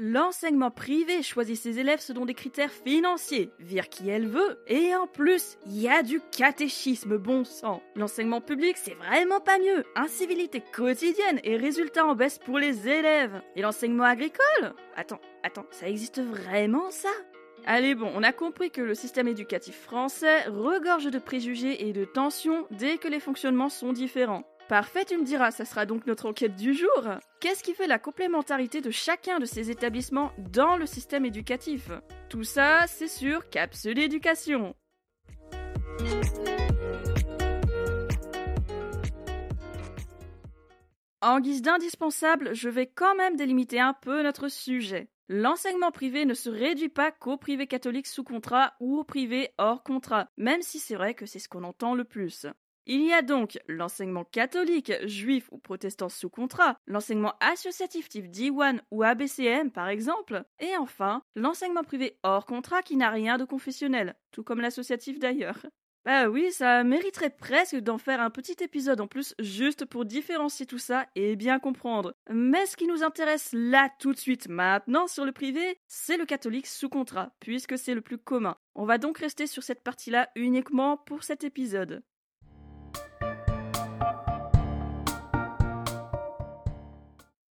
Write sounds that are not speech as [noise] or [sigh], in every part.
L'enseignement privé choisit ses élèves selon des critères financiers, vire qui elle veut, et en plus, il y a du catéchisme bon sang. L'enseignement public, c'est vraiment pas mieux. Incivilité quotidienne et résultats en baisse pour les élèves. Et l'enseignement agricole? Attends, attends, ça existe vraiment ça? Allez bon, on a compris que le système éducatif français regorge de préjugés et de tensions dès que les fonctionnements sont différents. Parfait, tu me diras, ça sera donc notre enquête du jour. Qu'est-ce qui fait la complémentarité de chacun de ces établissements dans le système éducatif? Tout ça, c'est sur Capsule Éducation. En guise d'indispensable, je vais quand même délimiter un peu notre sujet. L'enseignement privé ne se réduit pas qu'au privé catholique sous contrat ou au privé hors contrat, même si c'est vrai que c'est ce qu'on entend le plus. Il y a donc l'enseignement catholique, juif ou protestant sous contrat, l'enseignement associatif type D1 ou ABCM par exemple, et enfin l'enseignement privé hors contrat qui n'a rien de confessionnel, tout comme l'associatif d'ailleurs. Bah oui, ça mériterait presque d'en faire un petit épisode en plus juste pour différencier tout ça et bien comprendre. Mais ce qui nous intéresse là tout de suite maintenant sur le privé, c'est le catholique sous contrat, puisque c'est le plus commun. On va donc rester sur cette partie-là uniquement pour cet épisode.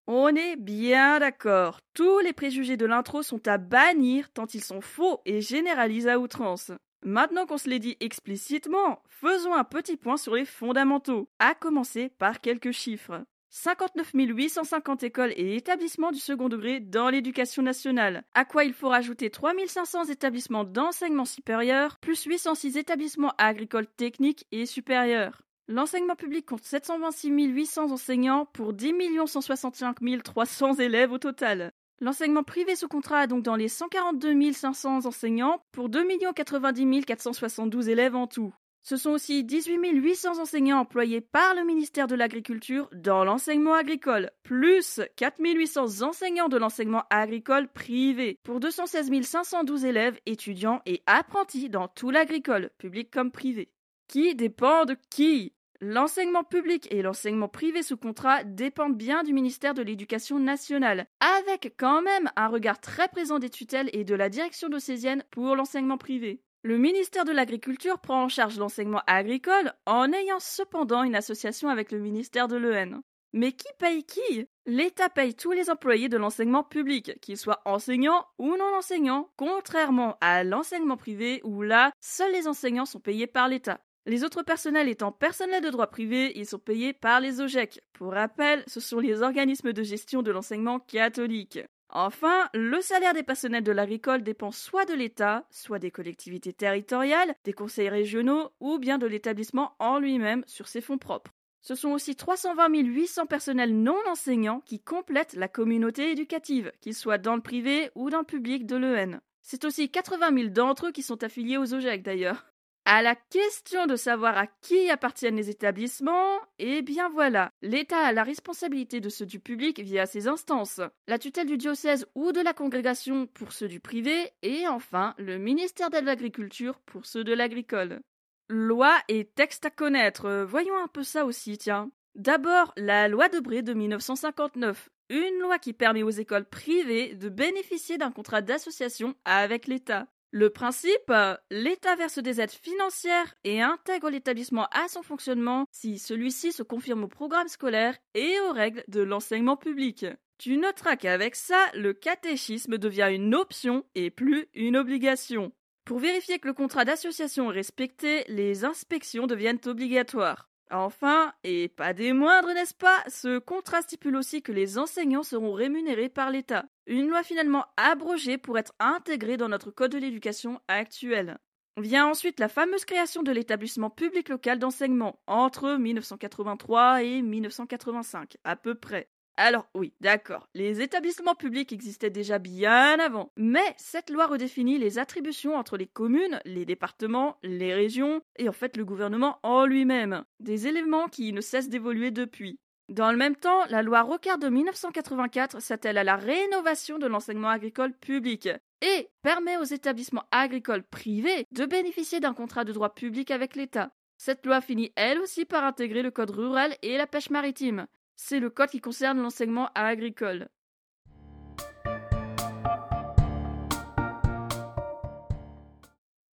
On est bien d'accord. Tous les préjugés de l'intro sont à bannir tant ils sont faux et généralisent à outrance. Maintenant qu'on se l'est dit explicitement, faisons un petit point sur les fondamentaux, à commencer par quelques chiffres. 59 850 écoles et établissements du second degré dans l'éducation nationale, à quoi il faut rajouter 3500 établissements d'enseignement supérieur, plus 806 établissements agricoles techniques et supérieurs. L'enseignement public compte 726 800 enseignants pour 10 165 300 élèves au total. L'enseignement privé sous contrat a donc dans les 142 500 enseignants pour 2 90 472 élèves en tout. Ce sont aussi 18 800 enseignants employés par le ministère de l'Agriculture dans l'enseignement agricole, plus 4 800 enseignants de l'enseignement agricole privé, pour 216 512 élèves, étudiants et apprentis dans tout l'agricole, public comme privé. Qui dépend de qui? L'enseignement public et l'enseignement privé sous contrat dépendent bien du ministère de l'Éducation nationale, avec quand même un regard très présent des tutelles et de la direction diocésaine pour l'enseignement privé. Le ministère de l'Agriculture prend en charge l'enseignement agricole en ayant cependant une association avec le ministère de l'EN. Mais qui paye qui? L'État paye tous les employés de l'enseignement public, qu'ils soient enseignants ou non enseignants, contrairement à l'enseignement privé où là, seuls les enseignants sont payés par l'État. Les autres personnels étant personnels de droit privé, ils sont payés par les OGEC. Pour rappel, ce sont les organismes de gestion de l'enseignement catholique. Enfin, le salaire des personnels de l'agricole dépend soit de l'État, soit des collectivités territoriales, des conseils régionaux ou bien de l'établissement en lui-même sur ses fonds propres. Ce sont aussi 320 800 personnels non enseignants qui complètent la communauté éducative, qu'ils soient dans le privé ou dans le public de l'EN. C'est aussi 80 000 d'entre eux qui sont affiliés aux OGEC d'ailleurs. À la question de savoir à qui appartiennent les établissements, eh bien voilà, l'État a la responsabilité de ceux du public via ses instances, la tutelle du diocèse ou de la congrégation pour ceux du privé, et enfin le ministère de l'Agriculture pour ceux de l'agricole. Loi et texte à connaître, voyons un peu ça aussi, tiens. D'abord, la loi de Bré de 1959, une loi qui permet aux écoles privées de bénéficier d'un contrat d'association avec l'État. Le principe, l'État verse des aides financières et intègre l'établissement à son fonctionnement si celui-ci se confirme au programme scolaire et aux règles de l'enseignement public. Tu noteras qu'avec ça, le catéchisme devient une option et plus une obligation. Pour vérifier que le contrat d'association est respecté, les inspections deviennent obligatoires. Enfin, et pas des moindres, n'est-ce pas, ce contrat stipule aussi que les enseignants seront rémunérés par l'État. Une loi finalement abrogée pour être intégrée dans notre code de l'éducation actuel. Vient ensuite la fameuse création de l'établissement public local d'enseignement entre 1983 et 1985, à peu près. Alors oui, d'accord, les établissements publics existaient déjà bien avant, mais cette loi redéfinit les attributions entre les communes, les départements, les régions et en fait le gouvernement en lui-même, des éléments qui ne cessent d'évoluer depuis. Dans le même temps, la loi Rocard de 1984 s'attelle à la rénovation de l'enseignement agricole public et permet aux établissements agricoles privés de bénéficier d'un contrat de droit public avec l'État. Cette loi finit elle aussi par intégrer le code rural et la pêche maritime, c'est le code qui concerne l'enseignement agricole.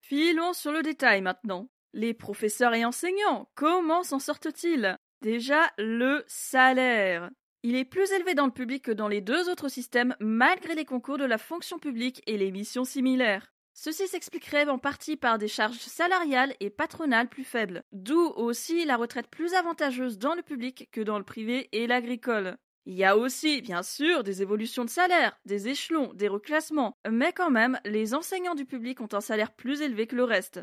Filons sur le détail maintenant. Les professeurs et enseignants, comment s'en sortent-ils? Déjà, le salaire. Il est plus élevé dans le public que dans les deux autres systèmes malgré les concours de la fonction publique et les missions similaires. Ceci s'expliquerait en partie par des charges salariales et patronales plus faibles, d'où aussi la retraite plus avantageuse dans le public que dans le privé et l'agricole. Il y a aussi, bien sûr, des évolutions de salaire, des échelons, des reclassements, mais quand même, les enseignants du public ont un salaire plus élevé que le reste.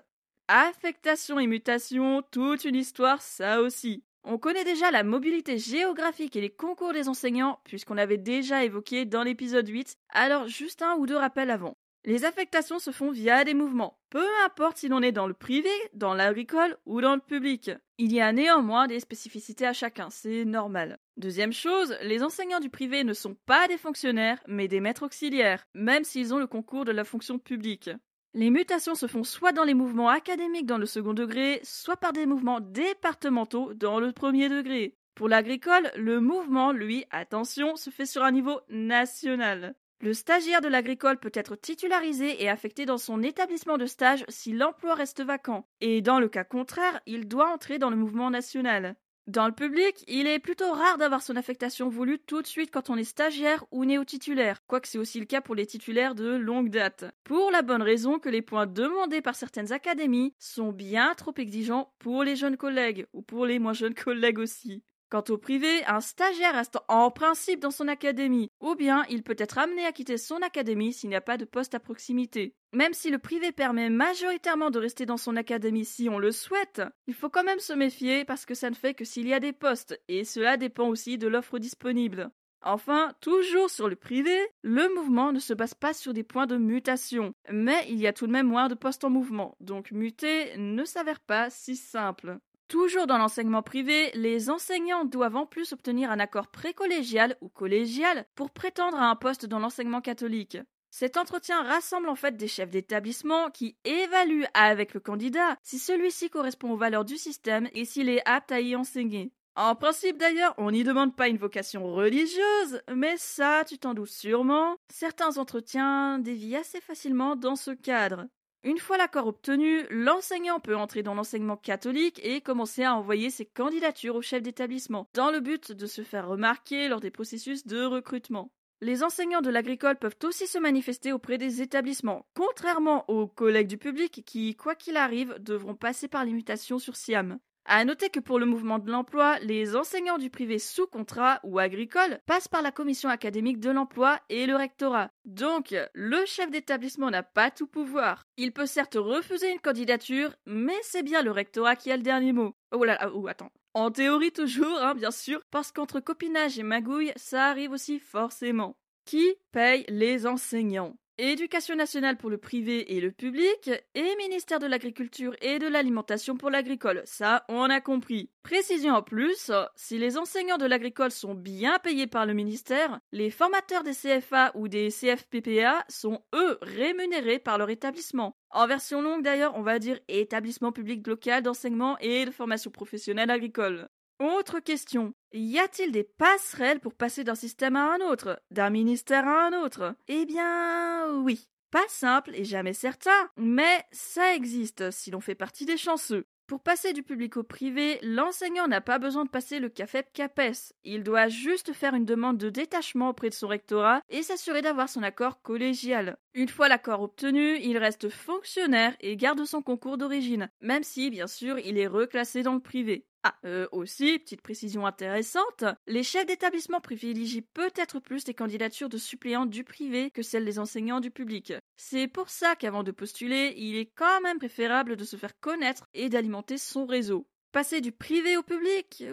Affectation et mutation, toute une histoire, ça aussi. On connaît déjà la mobilité géographique et les concours des enseignants, puisqu'on avait déjà évoqué dans l'épisode 8, alors juste un ou deux rappels avant. Les affectations se font via des mouvements, peu importe si l'on est dans le privé, dans l'agricole ou dans le public. Il y a néanmoins des spécificités à chacun, c'est normal. Deuxième chose, les enseignants du privé ne sont pas des fonctionnaires, mais des maîtres auxiliaires, même s'ils ont le concours de la fonction publique. Les mutations se font soit dans les mouvements académiques dans le second degré, soit par des mouvements départementaux dans le premier degré. Pour l'agricole, le mouvement, lui, attention, se fait sur un niveau national. Le stagiaire de l'agricole peut être titularisé et affecté dans son établissement de stage si l'emploi reste vacant, et dans le cas contraire, il doit entrer dans le mouvement national. Dans le public, il est plutôt rare d'avoir son affectation voulue tout de suite quand on est stagiaire ou néo-titulaire, quoique c'est aussi le cas pour les titulaires de longue date. Pour la bonne raison que les points demandés par certaines académies sont bien trop exigeants pour les jeunes collègues, ou pour les moins jeunes [laughs] collègues aussi. Quant au privé, un stagiaire reste en principe dans son académie, ou bien il peut être amené à quitter son académie s'il n'y a pas de poste à proximité. Même si le privé permet majoritairement de rester dans son académie si on le souhaite, il faut quand même se méfier parce que ça ne fait que s'il y a des postes, et cela dépend aussi de l'offre disponible. Enfin, toujours sur le privé, le mouvement ne se base pas sur des points de mutation, mais il y a tout de même moins de postes en mouvement, donc muter ne s'avère pas si simple. Toujours dans l'enseignement privé, les enseignants doivent en plus obtenir un accord précollégial ou collégial pour prétendre à un poste dans l'enseignement catholique. Cet entretien rassemble en fait des chefs d'établissement qui évaluent avec le candidat si celui-ci correspond aux valeurs du système et s'il est apte à y enseigner. En principe d'ailleurs, on n'y demande pas une vocation religieuse, mais ça, tu t'en doutes sûrement, certains entretiens dévient assez facilement dans ce cadre. Une fois l'accord obtenu, l'enseignant peut entrer dans l'enseignement catholique et commencer à envoyer ses candidatures au chef d'établissement, dans le but de se faire remarquer lors des processus de recrutement. Les enseignants de l'agricole peuvent aussi se manifester auprès des établissements, contrairement aux collègues du public qui, quoi qu'il arrive, devront passer par l'imitation sur SIAM. À noter que pour le mouvement de l'emploi, les enseignants du privé sous contrat ou agricole passent par la commission académique de l'emploi et le rectorat. Donc, le chef d'établissement n'a pas tout pouvoir. Il peut certes refuser une candidature, mais c'est bien le rectorat qui a le dernier mot. Oh là là, oh attends. En théorie toujours, hein, bien sûr, parce qu'entre copinage et magouille, ça arrive aussi forcément. Qui paye les enseignants? Éducation nationale pour le privé et le public, et ministère de l'Agriculture et de l'Alimentation pour l'agricole. Ça, on a compris. Précision en plus, si les enseignants de l'agricole sont bien payés par le ministère, les formateurs des CFA ou des CFPPA sont eux rémunérés par leur établissement. En version longue d'ailleurs, on va dire établissement public local d'enseignement et de formation professionnelle agricole. Autre question. Y a-t-il des passerelles pour passer d'un système à un autre, d'un ministère à un autre? Eh bien, oui. Pas simple et jamais certain, mais ça existe si l'on fait partie des chanceux. Pour passer du public au privé, l'enseignant n'a pas besoin de passer le CAFEP-CAPES. Il doit juste faire une demande de détachement auprès de son rectorat et s'assurer d'avoir son accord collégial. Une fois l'accord obtenu, il reste fonctionnaire et garde son concours d'origine, même si, bien sûr, il est reclassé dans le privé. Ah, euh, aussi, petite précision intéressante, les chefs d'établissement privilégient peut-être plus les candidatures de suppléants du privé que celles des enseignants du public. C'est pour ça qu'avant de postuler, il est quand même préférable de se faire connaître et d'alimenter son réseau. Passer du privé au public,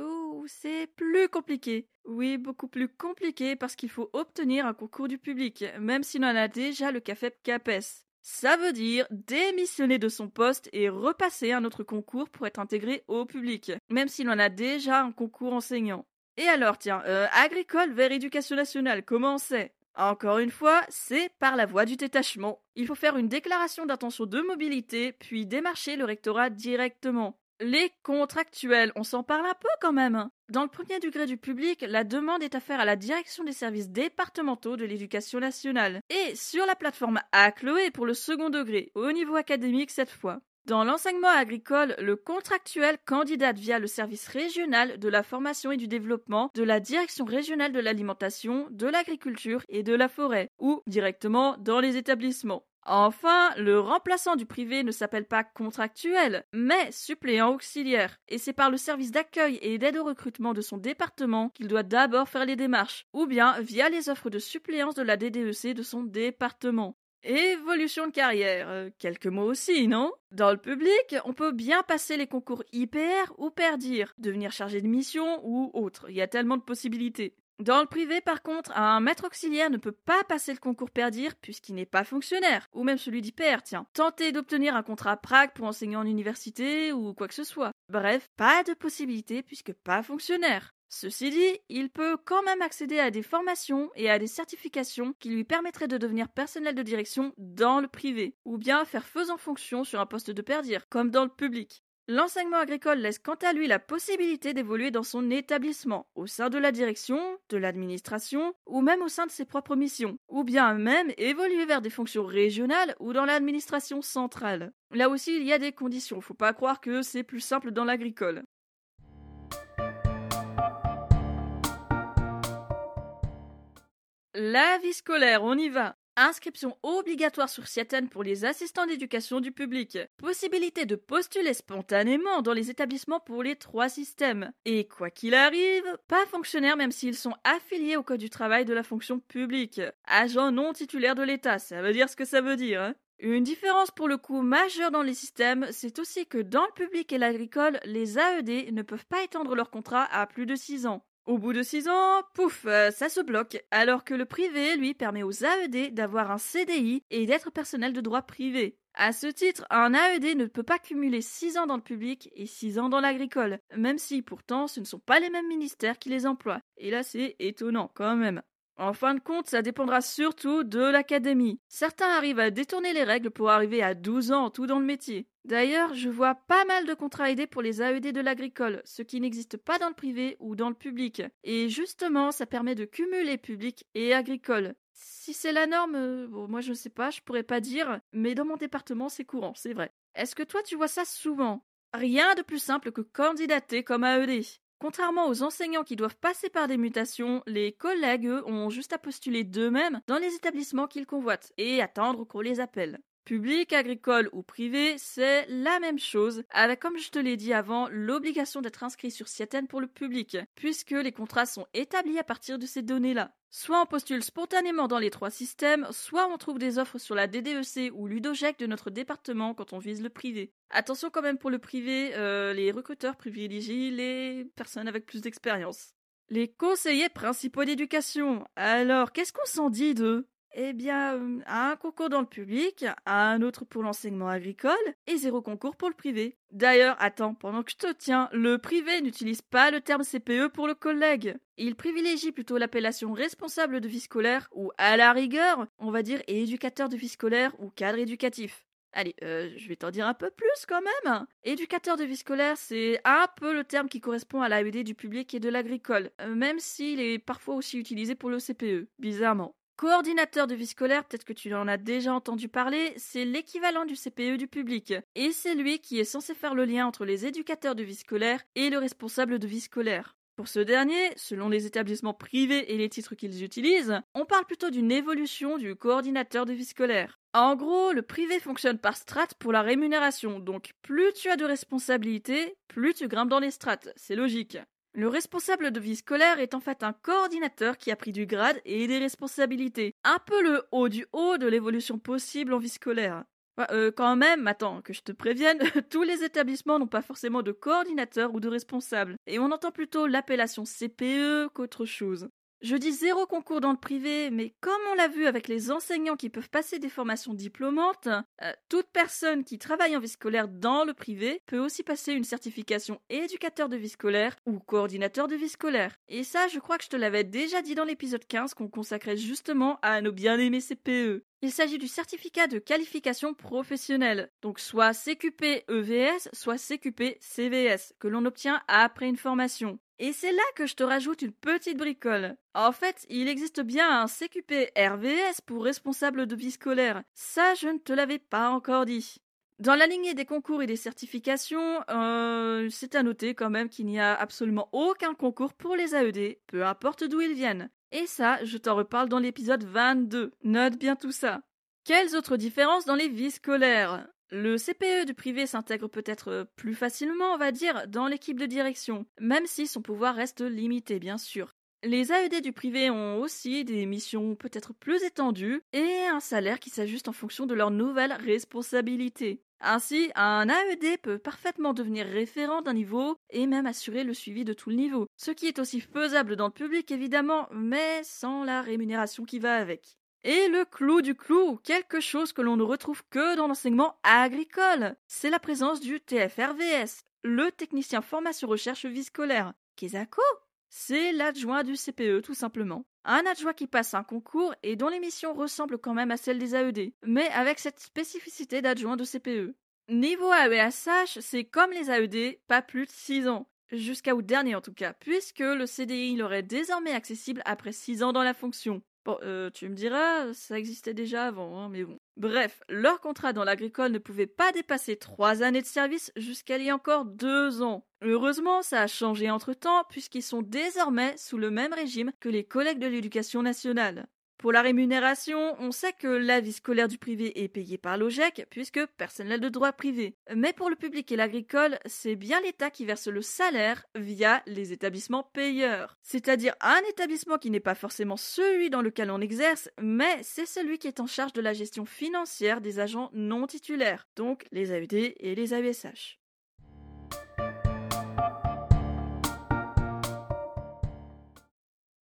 c'est plus compliqué. Oui, beaucoup plus compliqué parce qu'il faut obtenir un concours du public, même si l'on a déjà le CAFEP CAPES. Ça veut dire démissionner de son poste et repasser un autre concours pour être intégré au public, même si l'on a déjà un concours enseignant. Et alors, tiens, euh, agricole vers éducation nationale, comment on sait encore une fois, c'est par la voie du détachement. Il faut faire une déclaration d'intention de mobilité, puis démarcher le rectorat directement. Les contractuels, on s'en parle un peu quand même. Dans le premier degré du public, la demande est à faire à la direction des services départementaux de l'éducation nationale. Et sur la plateforme Chloé pour le second degré, au niveau académique cette fois. Dans l'enseignement agricole, le contractuel candidate via le service régional de la formation et du développement de la direction régionale de l'alimentation, de l'agriculture et de la forêt, ou directement dans les établissements. Enfin, le remplaçant du privé ne s'appelle pas contractuel, mais suppléant auxiliaire, et c'est par le service d'accueil et d'aide au recrutement de son département qu'il doit d'abord faire les démarches, ou bien via les offres de suppléance de la DDEC de son département. Évolution de carrière, euh, quelques mots aussi, non? Dans le public, on peut bien passer les concours IPR ou PERDIR, devenir chargé de mission ou autre, il y a tellement de possibilités. Dans le privé, par contre, un maître auxiliaire ne peut pas passer le concours PERDIR puisqu'il n'est pas fonctionnaire, ou même celui d'IPR, tiens. Tenter d'obtenir un contrat Prague pour enseigner en université ou quoi que ce soit. Bref, pas de possibilité puisque pas fonctionnaire. Ceci dit, il peut quand même accéder à des formations et à des certifications qui lui permettraient de devenir personnel de direction dans le privé, ou bien faire faisant fonction sur un poste de perdir, comme dans le public. L'enseignement agricole laisse quant à lui la possibilité d'évoluer dans son établissement, au sein de la direction, de l'administration, ou même au sein de ses propres missions, ou bien même évoluer vers des fonctions régionales ou dans l'administration centrale. Là aussi, il y a des conditions, faut pas croire que c'est plus simple dans l'agricole. La vie scolaire, on y va. Inscription obligatoire sur Ciaten pour les assistants d'éducation du public. Possibilité de postuler spontanément dans les établissements pour les trois systèmes. Et quoi qu'il arrive, pas fonctionnaires même s'ils sont affiliés au Code du travail de la fonction publique. Agent non titulaire de l'État, ça veut dire ce que ça veut dire. Hein. une différence pour le coup majeure dans les systèmes, c'est aussi que dans le public et l'agricole, les AED ne peuvent pas étendre leur contrat à plus de 6 ans. Au bout de six ans, pouf, euh, ça se bloque, alors que le privé, lui, permet aux AED d'avoir un CDI et d'être personnel de droit privé. À ce titre, un AED ne peut pas cumuler 6 ans dans le public et 6 ans dans l'agricole, même si pourtant ce ne sont pas les mêmes ministères qui les emploient. Et là c'est étonnant quand même. En fin de compte, ça dépendra surtout de l'académie. Certains arrivent à détourner les règles pour arriver à 12 ans tout dans le métier. D'ailleurs, je vois pas mal de contrats aidés pour les AED de l'agricole, ce qui n'existe pas dans le privé ou dans le public. Et justement, ça permet de cumuler public et agricole. Si c'est la norme, euh, bon, moi je ne sais pas, je pourrais pas dire, mais dans mon département c'est courant, c'est vrai. Est-ce que toi tu vois ça souvent? Rien de plus simple que candidater comme AED. Contrairement aux enseignants qui doivent passer par des mutations, les collègues, eux, ont juste à postuler d'eux-mêmes dans les établissements qu'ils convoitent et attendre qu'on les appelle. Public, agricole ou privé, c'est la même chose, avec, comme je te l'ai dit avant, l'obligation d'être inscrit sur Ciaten pour le public, puisque les contrats sont établis à partir de ces données-là. Soit on postule spontanément dans les trois systèmes, soit on trouve des offres sur la DDEC ou Ludogec de notre département quand on vise le privé. Attention quand même pour le privé, euh, les recruteurs privilégient les personnes avec plus d'expérience. Les conseillers principaux d'éducation. Alors, qu'est-ce qu'on s'en dit d'eux? Eh bien, euh, un concours dans le public, un autre pour l'enseignement agricole et zéro concours pour le privé. D'ailleurs, attends, pendant que je te tiens, le privé n'utilise pas le terme CPE pour le collègue. Il privilégie plutôt l'appellation responsable de vie scolaire ou à la rigueur, on va dire éducateur de vie scolaire ou cadre éducatif. Allez, euh, je vais t'en dire un peu plus quand même. Éducateur de vie scolaire, c'est un peu le terme qui correspond à l'AED du public et de l'agricole, euh, même s'il est parfois aussi utilisé pour le CPE, bizarrement. Coordinateur de vie scolaire, peut-être que tu en as déjà entendu parler, c'est l'équivalent du CPE du public. Et c'est lui qui est censé faire le lien entre les éducateurs de vie scolaire et le responsable de vie scolaire. Pour ce dernier, selon les établissements privés et les titres qu'ils utilisent, on parle plutôt d'une évolution du coordinateur de vie scolaire. En gros, le privé fonctionne par strates pour la rémunération, donc plus tu as de responsabilités, plus tu grimpes dans les strates, c'est logique. Le responsable de vie scolaire est en fait un coordinateur qui a pris du grade et des responsabilités. Un peu le haut du haut de l'évolution possible en vie scolaire. Euh, quand même, attends, que je te prévienne, [laughs] tous les établissements n'ont pas forcément de coordinateur ou de responsable, et on entend plutôt l'appellation CPE qu'autre chose. Je dis zéro concours dans le privé, mais comme on l'a vu avec les enseignants qui peuvent passer des formations diplômantes, euh, toute personne qui travaille en vie scolaire dans le privé peut aussi passer une certification éducateur de vie scolaire ou coordinateur de vie scolaire. Et ça, je crois que je te l'avais déjà dit dans l'épisode 15 qu'on consacrait justement à nos bien-aimés CPE. Il s'agit du certificat de qualification professionnelle, donc soit CQP EVS, soit CQP CVS, que l'on obtient après une formation. Et c'est là que je te rajoute une petite bricole. En fait, il existe bien un CQP RVS pour responsable de vie scolaire. Ça, je ne te l'avais pas encore dit. Dans la lignée des concours et des certifications, euh, c'est à noter quand même qu'il n'y a absolument aucun concours pour les AED, peu importe d'où ils viennent. Et ça, je t'en reparle dans l'épisode 22. Note bien tout ça. Quelles autres différences dans les vies scolaires? Le CPE du privé s'intègre peut-être plus facilement, on va dire, dans l'équipe de direction, même si son pouvoir reste limité, bien sûr. Les AED du privé ont aussi des missions peut-être plus étendues et un salaire qui s'ajuste en fonction de leurs nouvelles responsabilités. Ainsi, un AED peut parfaitement devenir référent d'un niveau et même assurer le suivi de tout le niveau, ce qui est aussi faisable dans le public évidemment, mais sans la rémunération qui va avec. Et le clou du clou, quelque chose que l'on ne retrouve que dans l'enseignement agricole, c'est la présence du TFRVS, le technicien formation recherche vie scolaire. Kesako? C'est l'adjoint du CPE tout simplement. Un adjoint qui passe un concours et dont les missions ressemblent quand même à celles des AED, mais avec cette spécificité d'adjoint de CPE. Niveau AESH, c'est comme les AED, pas plus de 6 ans. Jusqu'à août dernier en tout cas, puisque le CDI leur est désormais accessible après 6 ans dans la fonction. Bon, euh, tu me diras, ça existait déjà avant, hein, mais bon. Bref, leur contrat dans l'agricole ne pouvait pas dépasser trois années de service jusqu'à il y a encore deux ans. Heureusement, ça a changé entre-temps puisqu'ils sont désormais sous le même régime que les collègues de l'éducation nationale. Pour la rémunération, on sait que la vie scolaire du privé est payée par l'OGEC, puisque personne n'a de droit privé. Mais pour le public et l'agricole, c'est bien l'État qui verse le salaire via les établissements payeurs. C'est-à-dire un établissement qui n'est pas forcément celui dans lequel on exerce, mais c'est celui qui est en charge de la gestion financière des agents non titulaires, donc les AED et les AESH.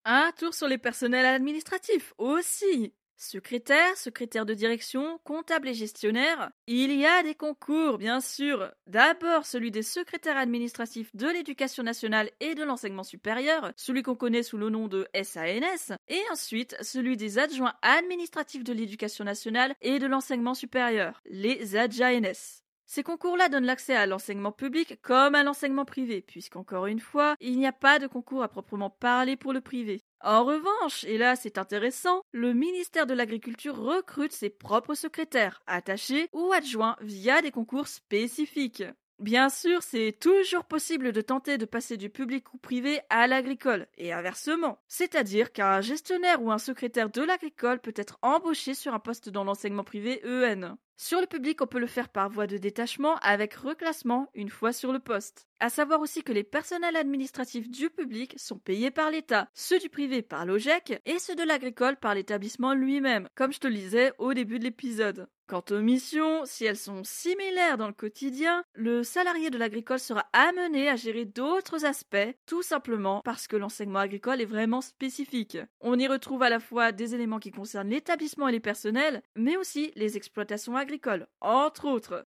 Un tour sur les personnels administratifs aussi. Secrétaire, secrétaire de direction, comptable et gestionnaire, il y a des concours, bien sûr. D'abord celui des secrétaires administratifs de l'éducation nationale et de l'enseignement supérieur, celui qu'on connaît sous le nom de SANS, et ensuite celui des adjoints administratifs de l'éducation nationale et de l'enseignement supérieur, les ADJANS. Ces concours-là donnent l'accès à l'enseignement public comme à l'enseignement privé, puisqu'encore une fois, il n'y a pas de concours à proprement parler pour le privé. En revanche, et là c'est intéressant, le ministère de l'Agriculture recrute ses propres secrétaires, attachés ou adjoints via des concours spécifiques. Bien sûr, c'est toujours possible de tenter de passer du public ou privé à l'agricole, et inversement. C'est-à-dire qu'un gestionnaire ou un secrétaire de l'agricole peut être embauché sur un poste dans l'enseignement privé EN. Sur le public, on peut le faire par voie de détachement avec reclassement une fois sur le poste. À savoir aussi que les personnels administratifs du public sont payés par l'État, ceux du privé par l'OGEC et ceux de l'agricole par l'établissement lui-même, comme je te le disais au début de l'épisode. Quant aux missions, si elles sont similaires dans le quotidien, le salarié de l'agricole sera amené à gérer d'autres aspects, tout simplement parce que l'enseignement agricole est vraiment spécifique. On y retrouve à la fois des éléments qui concernent l'établissement et les personnels, mais aussi les exploitations agricoles, entre autres.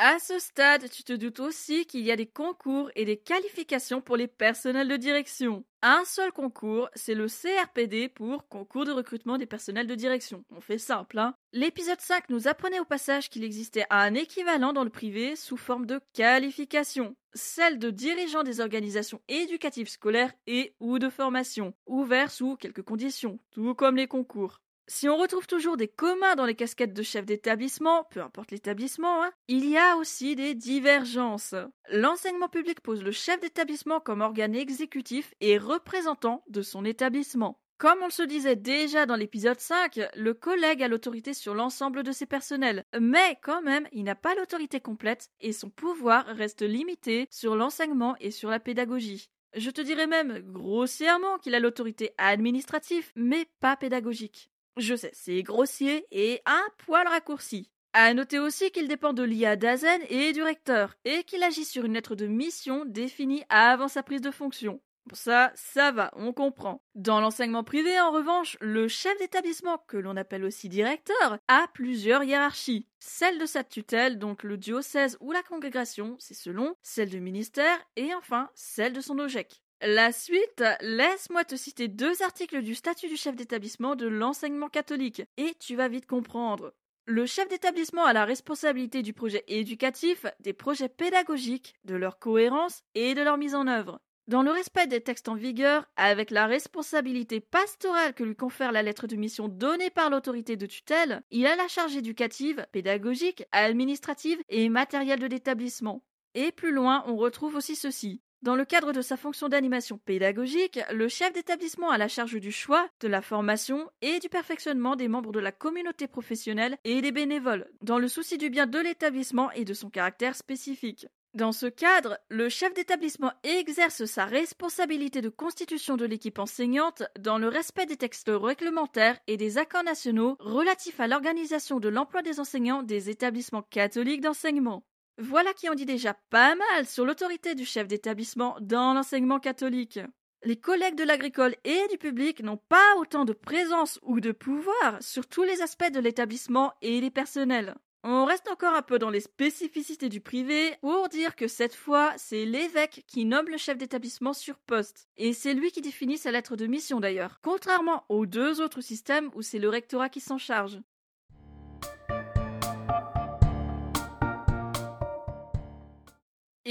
À ce stade, tu te doutes aussi qu'il y a des concours et des qualifications pour les personnels de direction. Un seul concours, c'est le CRPD pour concours de recrutement des personnels de direction. On fait simple, hein. L'épisode 5 nous apprenait au passage qu'il existait un équivalent dans le privé sous forme de qualification, celle de dirigeant des organisations éducatives scolaires et ou de formation, ouvert sous quelques conditions, tout comme les concours. Si on retrouve toujours des communs dans les casquettes de chef d'établissement, peu importe l'établissement, hein, il y a aussi des divergences. L'enseignement public pose le chef d'établissement comme organe exécutif et représentant de son établissement. Comme on le se disait déjà dans l'épisode 5, le collègue a l'autorité sur l'ensemble de ses personnels, mais quand même, il n'a pas l'autorité complète et son pouvoir reste limité sur l'enseignement et sur la pédagogie. Je te dirais même grossièrement qu'il a l'autorité administrative, mais pas pédagogique. Je sais, c'est grossier et un poil raccourci. À noter aussi qu'il dépend de l'IA d'Azen et du recteur, et qu'il agit sur une lettre de mission définie avant sa prise de fonction. Ça, ça va, on comprend. Dans l'enseignement privé, en revanche, le chef d'établissement, que l'on appelle aussi directeur, a plusieurs hiérarchies. Celle de sa tutelle, donc le diocèse ou la congrégation, c'est selon, celle du ministère, et enfin celle de son OGEC. La suite, laisse-moi te citer deux articles du statut du chef d'établissement de l'enseignement catholique, et tu vas vite comprendre. Le chef d'établissement a la responsabilité du projet éducatif, des projets pédagogiques, de leur cohérence et de leur mise en œuvre. Dans le respect des textes en vigueur, avec la responsabilité pastorale que lui confère la lettre de mission donnée par l'autorité de tutelle, il a la charge éducative, pédagogique, administrative et matérielle de l'établissement. Et plus loin, on retrouve aussi ceci. Dans le cadre de sa fonction d'animation pédagogique, le chef d'établissement a la charge du choix, de la formation et du perfectionnement des membres de la communauté professionnelle et des bénévoles, dans le souci du bien de l'établissement et de son caractère spécifique. Dans ce cadre, le chef d'établissement exerce sa responsabilité de constitution de l'équipe enseignante dans le respect des textes réglementaires et des accords nationaux relatifs à l'organisation de l'emploi des enseignants des établissements catholiques d'enseignement. Voilà qui en dit déjà pas mal sur l'autorité du chef d'établissement dans l'enseignement catholique. Les collègues de l'agricole et du public n'ont pas autant de présence ou de pouvoir sur tous les aspects de l'établissement et les personnels. On reste encore un peu dans les spécificités du privé pour dire que cette fois, c'est l'évêque qui nomme le chef d'établissement sur poste. Et c'est lui qui définit sa lettre de mission d'ailleurs, contrairement aux deux autres systèmes où c'est le rectorat qui s'en charge.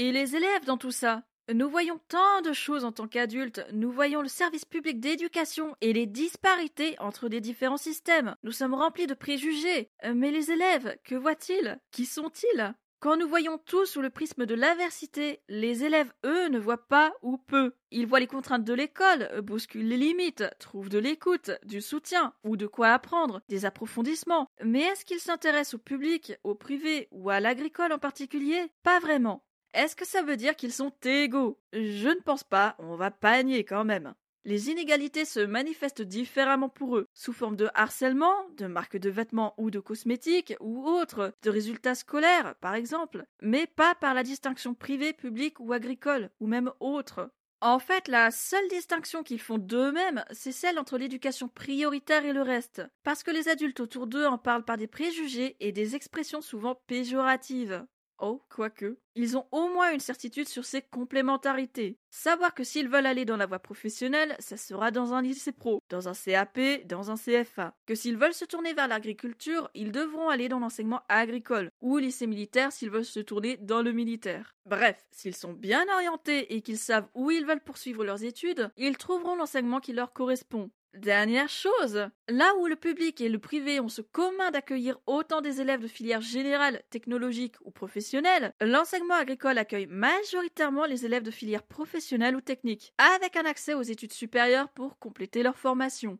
Et les élèves dans tout ça? Nous voyons tant de choses en tant qu'adultes, nous voyons le service public d'éducation et les disparités entre les différents systèmes. Nous sommes remplis de préjugés. Euh, mais les élèves, que voient-ils? Qui sont-ils? Quand nous voyons tout sous le prisme de l'aversité, les élèves, eux, ne voient pas ou peu. Ils voient les contraintes de l'école, bousculent les limites, trouvent de l'écoute, du soutien, ou de quoi apprendre, des approfondissements. Mais est-ce qu'ils s'intéressent au public, au privé ou à l'agricole en particulier? Pas vraiment. Est-ce que ça veut dire qu'ils sont égaux? Je ne pense pas, on va pas nier quand même. Les inégalités se manifestent différemment pour eux, sous forme de harcèlement, de marques de vêtements ou de cosmétiques ou autres, de résultats scolaires par exemple, mais pas par la distinction privée, publique ou agricole, ou même autre. En fait, la seule distinction qu'ils font d'eux-mêmes, c'est celle entre l'éducation prioritaire et le reste, parce que les adultes autour d'eux en parlent par des préjugés et des expressions souvent péjoratives. Oh, quoique, ils ont au moins une certitude sur ces complémentarités. Savoir que s'ils veulent aller dans la voie professionnelle, ça sera dans un lycée pro, dans un CAP, dans un CFA. Que s'ils veulent se tourner vers l'agriculture, ils devront aller dans l'enseignement agricole, ou lycée militaire s'ils veulent se tourner dans le militaire. Bref, s'ils sont bien orientés et qu'ils savent où ils veulent poursuivre leurs études, ils trouveront l'enseignement qui leur correspond. Dernière chose, là où le public et le privé ont ce commun d'accueillir autant des élèves de filières générales, technologiques ou professionnelles, l'enseignement agricole accueille majoritairement les élèves de filières professionnelles ou techniques, avec un accès aux études supérieures pour compléter leur formation.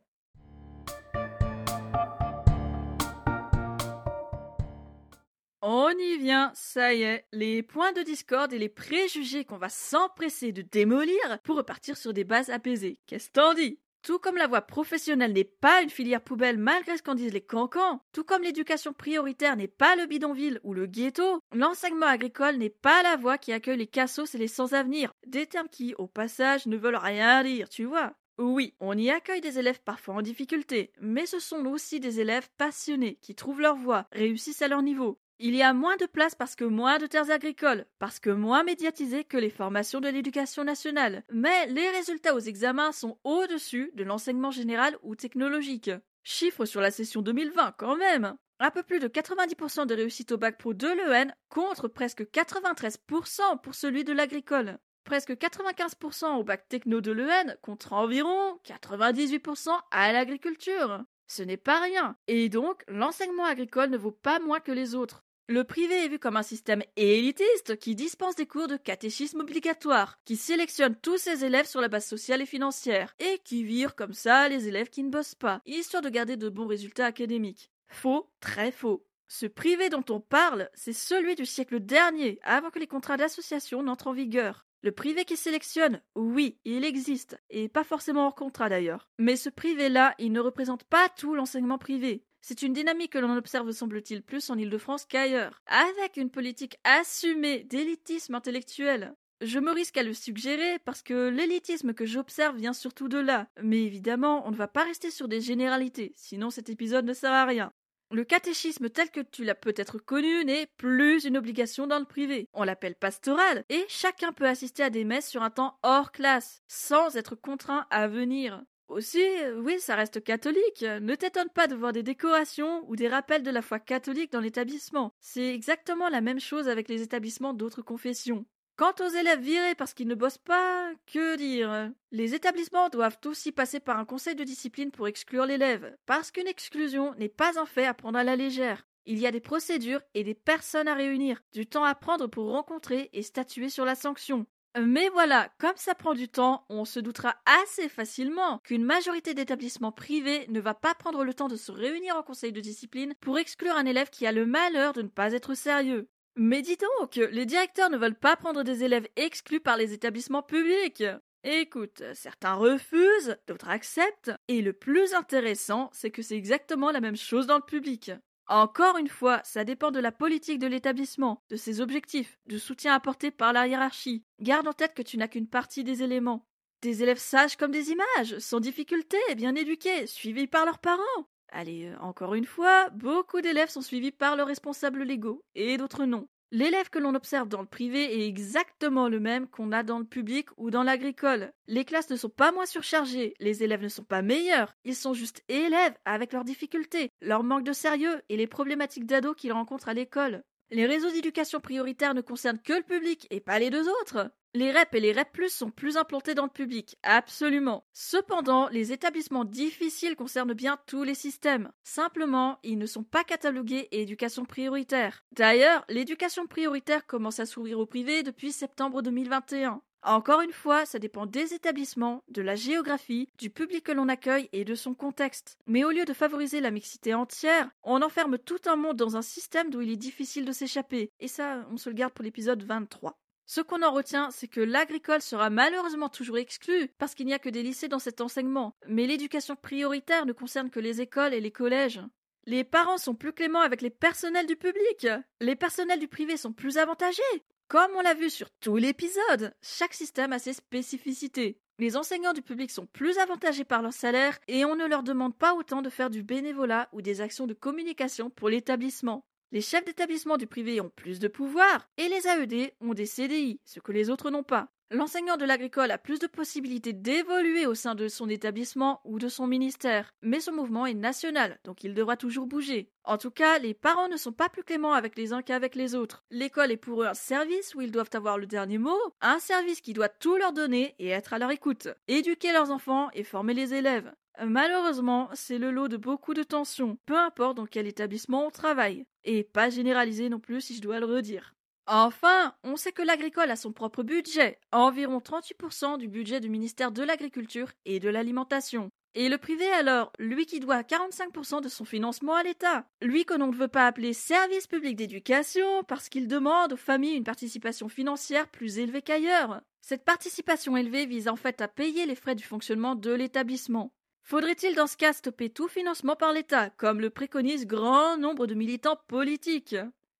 On y vient, ça y est, les points de discorde et les préjugés qu'on va s'empresser de démolir pour repartir sur des bases apaisées. Qu'est-ce t'en dis? Tout comme la voie professionnelle n'est pas une filière poubelle malgré ce qu'en disent les cancans, tout comme l'éducation prioritaire n'est pas le bidonville ou le ghetto, l'enseignement agricole n'est pas la voie qui accueille les cassos et les sans-avenir, des termes qui, au passage, ne veulent rien dire, tu vois. Oui, on y accueille des élèves parfois en difficulté, mais ce sont aussi des élèves passionnés qui trouvent leur voie, réussissent à leur niveau. Il y a moins de place parce que moins de terres agricoles, parce que moins médiatisées que les formations de l'éducation nationale. Mais les résultats aux examens sont au-dessus de l'enseignement général ou technologique. Chiffre sur la session 2020 quand même. Un peu plus de 90% de réussite au bac pro de l'EN contre presque 93% pour celui de l'agricole. Presque 95% au bac techno de l'EN contre environ 98% à l'agriculture. Ce n'est pas rien. Et donc, l'enseignement agricole ne vaut pas moins que les autres. Le privé est vu comme un système élitiste qui dispense des cours de catéchisme obligatoire, qui sélectionne tous ses élèves sur la base sociale et financière, et qui vire comme ça les élèves qui ne bossent pas, histoire de garder de bons résultats académiques. Faux, très faux. Ce privé dont on parle, c'est celui du siècle dernier, avant que les contrats d'association n'entrent en vigueur. Le privé qui sélectionne, oui, il existe, et pas forcément hors contrat d'ailleurs. Mais ce privé-là, il ne représente pas tout l'enseignement privé. C'est une dynamique que l'on observe semble-t-il plus en Ile-de-France qu'ailleurs, avec une politique assumée d'élitisme intellectuel. Je me risque à le suggérer parce que l'élitisme que j'observe vient surtout de là. Mais évidemment, on ne va pas rester sur des généralités, sinon cet épisode ne sert à rien. Le catéchisme tel que tu l'as peut-être connu n'est plus une obligation dans le privé. On l'appelle pastoral et chacun peut assister à des messes sur un temps hors classe, sans être contraint à venir. Aussi, oui, ça reste catholique. Ne t'étonne pas de voir des décorations ou des rappels de la foi catholique dans l'établissement. C'est exactement la même chose avec les établissements d'autres confessions. Quant aux élèves virés parce qu'ils ne bossent pas, que dire? Les établissements doivent aussi passer par un conseil de discipline pour exclure l'élève, parce qu'une exclusion n'est pas un fait à prendre à la légère. Il y a des procédures et des personnes à réunir, du temps à prendre pour rencontrer et statuer sur la sanction. Mais voilà, comme ça prend du temps, on se doutera assez facilement qu'une majorité d'établissements privés ne va pas prendre le temps de se réunir en conseil de discipline pour exclure un élève qui a le malheur de ne pas être sérieux. Mais dis donc, les directeurs ne veulent pas prendre des élèves exclus par les établissements publics. Écoute, certains refusent, d'autres acceptent, et le plus intéressant, c'est que c'est exactement la même chose dans le public. Encore une fois, ça dépend de la politique de l'établissement, de ses objectifs, du soutien apporté par la hiérarchie. Garde en tête que tu n'as qu'une partie des éléments. Des élèves sages comme des images, sans difficulté, bien éduqués, suivis par leurs parents. Allez, euh, encore une fois, beaucoup d'élèves sont suivis par leurs responsables légaux, et d'autres non. L'élève que l'on observe dans le privé est exactement le même qu'on a dans le public ou dans l'agricole. Les classes ne sont pas moins surchargées, les élèves ne sont pas meilleurs, ils sont juste élèves avec leurs difficultés, leur manque de sérieux et les problématiques d'ados qu'ils rencontrent à l'école. Les réseaux d'éducation prioritaire ne concernent que le public et pas les deux autres. Les REP et les REP sont plus implantés dans le public, absolument. Cependant, les établissements difficiles concernent bien tous les systèmes. Simplement, ils ne sont pas catalogués éducation prioritaire. D'ailleurs, l'éducation prioritaire commence à s'ouvrir au privé depuis septembre 2021. Encore une fois, ça dépend des établissements, de la géographie, du public que l'on accueille et de son contexte. Mais au lieu de favoriser la mixité entière, on enferme tout un monde dans un système d'où il est difficile de s'échapper. Et ça, on se le garde pour l'épisode 23. Ce qu'on en retient, c'est que l'agricole sera malheureusement toujours exclu, parce qu'il n'y a que des lycées dans cet enseignement. Mais l'éducation prioritaire ne concerne que les écoles et les collèges. Les parents sont plus cléments avec les personnels du public. Les personnels du privé sont plus avantagés. Comme on l'a vu sur tout l'épisode, chaque système a ses spécificités. Les enseignants du public sont plus avantagés par leur salaire et on ne leur demande pas autant de faire du bénévolat ou des actions de communication pour l'établissement. Les chefs d'établissement du privé ont plus de pouvoir et les AED ont des CDI, ce que les autres n'ont pas. L'enseignant de l'agricole a plus de possibilités d'évoluer au sein de son établissement ou de son ministère, mais son mouvement est national, donc il devra toujours bouger. En tout cas, les parents ne sont pas plus cléments avec les uns qu'avec les autres. L'école est pour eux un service où ils doivent avoir le dernier mot, un service qui doit tout leur donner et être à leur écoute, éduquer leurs enfants et former les élèves. Malheureusement, c'est le lot de beaucoup de tensions, peu importe dans quel établissement on travaille. Et pas généralisé non plus si je dois le redire. Enfin, on sait que l'agricole a son propre budget, environ 38% du budget du ministère de l'Agriculture et de l'Alimentation. Et le privé alors, lui qui doit 45% de son financement à l'État, lui que l'on ne veut pas appeler service public d'éducation parce qu'il demande aux familles une participation financière plus élevée qu'ailleurs. Cette participation élevée vise en fait à payer les frais du fonctionnement de l'établissement. Faudrait-il dans ce cas stopper tout financement par l'État, comme le préconisent grand nombre de militants politiques?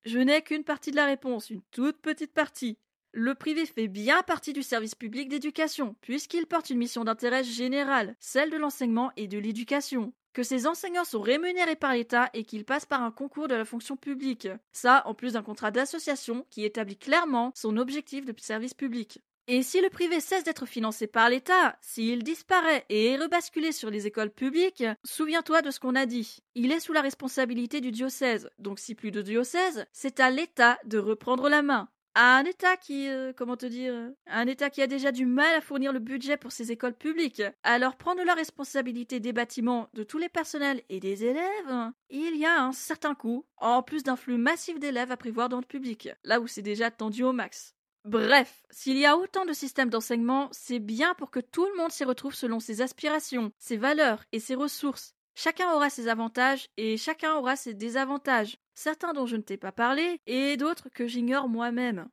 Je n'ai qu'une partie de la réponse, une toute petite partie. Le privé fait bien partie du service public d'éducation, puisqu'il porte une mission d'intérêt général, celle de l'enseignement et de l'éducation. Que ses enseignants sont rémunérés par l'État et qu'ils passent par un concours de la fonction publique. Ça, en plus d'un contrat d'association qui établit clairement son objectif de service public. Et si le privé cesse d'être financé par l'État, s'il disparaît et est rebasculé sur les écoles publiques, souviens-toi de ce qu'on a dit. Il est sous la responsabilité du diocèse, donc si plus de diocèse, c'est à l'État de reprendre la main. À un État qui, euh, comment te dire, un État qui a déjà du mal à fournir le budget pour ses écoles publiques, alors prendre la responsabilité des bâtiments, de tous les personnels et des élèves, il y a un certain coût, en plus d'un flux massif d'élèves à prévoir dans le public, là où c'est déjà tendu au max. Bref, s'il y a autant de systèmes d'enseignement, c'est bien pour que tout le monde s'y retrouve selon ses aspirations, ses valeurs et ses ressources. Chacun aura ses avantages et chacun aura ses désavantages, certains dont je ne t'ai pas parlé et d'autres que j'ignore moi-même.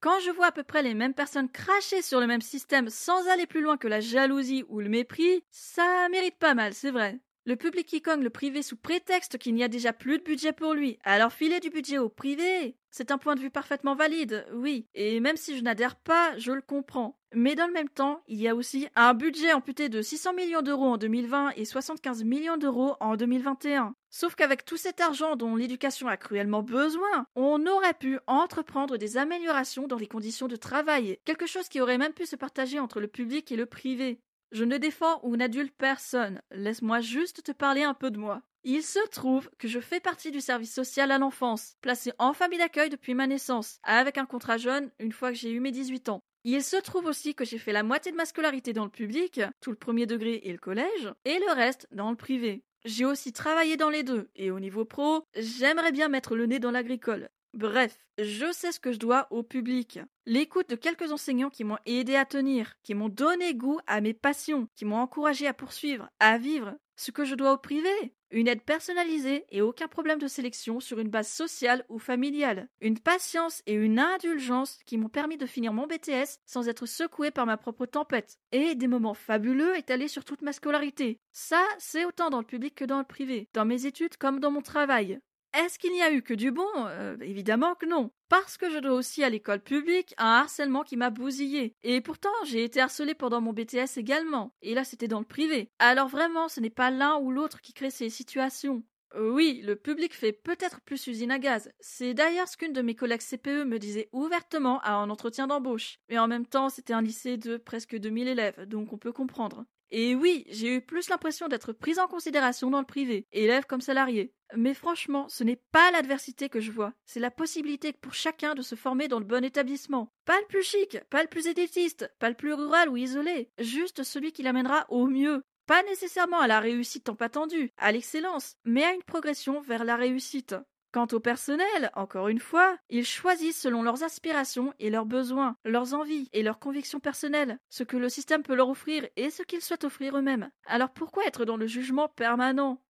Quand je vois à peu près les mêmes personnes cracher sur le même système sans aller plus loin que la jalousie ou le mépris, ça mérite pas mal, c'est vrai. Le public qui cogne le privé sous prétexte qu'il n'y a déjà plus de budget pour lui. Alors filer du budget au privé C'est un point de vue parfaitement valide, oui. Et même si je n'adhère pas, je le comprends. Mais dans le même temps, il y a aussi un budget amputé de 600 millions d'euros en 2020 et 75 millions d'euros en 2021. Sauf qu'avec tout cet argent dont l'éducation a cruellement besoin, on aurait pu entreprendre des améliorations dans les conditions de travail, quelque chose qui aurait même pu se partager entre le public et le privé. Je ne défends ou n'adulte personne. Laisse-moi juste te parler un peu de moi. Il se trouve que je fais partie du service social à l'enfance, placé en famille d'accueil depuis ma naissance, avec un contrat jeune une fois que j'ai eu mes 18 ans. Il se trouve aussi que j'ai fait la moitié de ma scolarité dans le public, tout le premier degré et le collège, et le reste dans le privé. J'ai aussi travaillé dans les deux, et au niveau pro, j'aimerais bien mettre le nez dans l'agricole. Bref, je sais ce que je dois au public. L'écoute de quelques enseignants qui m'ont aidé à tenir, qui m'ont donné goût à mes passions, qui m'ont encouragé à poursuivre, à vivre. Ce que je dois au privé. Une aide personnalisée et aucun problème de sélection sur une base sociale ou familiale. Une patience et une indulgence qui m'ont permis de finir mon BTS sans être secoué par ma propre tempête. Et des moments fabuleux étalés sur toute ma scolarité. Ça, c'est autant dans le public que dans le privé, dans mes études comme dans mon travail. Est-ce qu'il n'y a eu que du bon? Euh, Évidemment que non. Parce que je dois aussi à l'école publique un harcèlement qui m'a bousillé. Et pourtant, j'ai été harcelé pendant mon BTS également. Et là, c'était dans le privé. Alors vraiment, ce n'est pas l'un ou l'autre qui crée ces situations. Euh, oui, le public fait peut-être plus usine à gaz. C'est d'ailleurs ce qu'une de mes collègues CPE me disait ouvertement à un entretien d'embauche. Mais en même temps, c'était un lycée de presque 2000 élèves, donc on peut comprendre. Et oui, j'ai eu plus l'impression d'être prise en considération dans le privé, élève comme salarié. Mais franchement, ce n'est pas l'adversité que je vois, c'est la possibilité pour chacun de se former dans le bon établissement. Pas le plus chic, pas le plus élitiste, pas le plus rural ou isolé, juste celui qui l'amènera au mieux. Pas nécessairement à la réussite tant attendue, à l'excellence, mais à une progression vers la réussite. Quant au personnel, encore une fois, ils choisissent selon leurs aspirations et leurs besoins, leurs envies et leurs convictions personnelles, ce que le système peut leur offrir et ce qu'ils souhaitent offrir eux-mêmes. Alors pourquoi être dans le jugement permanent?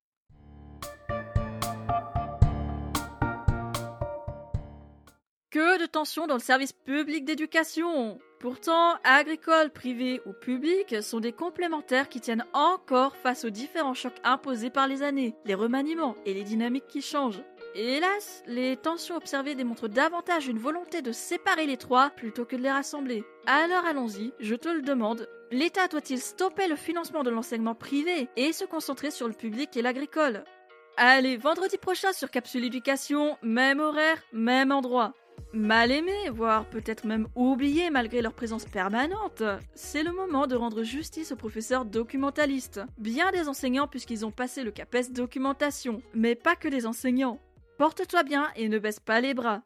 Que de tensions dans le service public d'éducation Pourtant, agricole, privé ou public sont des complémentaires qui tiennent encore face aux différents chocs imposés par les années, les remaniements et les dynamiques qui changent. Hélas, les tensions observées démontrent davantage une volonté de séparer les trois plutôt que de les rassembler. Alors allons-y, je te le demande. L'État doit-il stopper le financement de l'enseignement privé et se concentrer sur le public et l'agricole? Allez, vendredi prochain sur Capsule Éducation, même horaire, même endroit mal aimés, voire peut-être même oubliés malgré leur présence permanente, c'est le moment de rendre justice aux professeurs documentalistes. Bien des enseignants puisqu'ils ont passé le CAPES documentation, mais pas que des enseignants. Porte-toi bien et ne baisse pas les bras.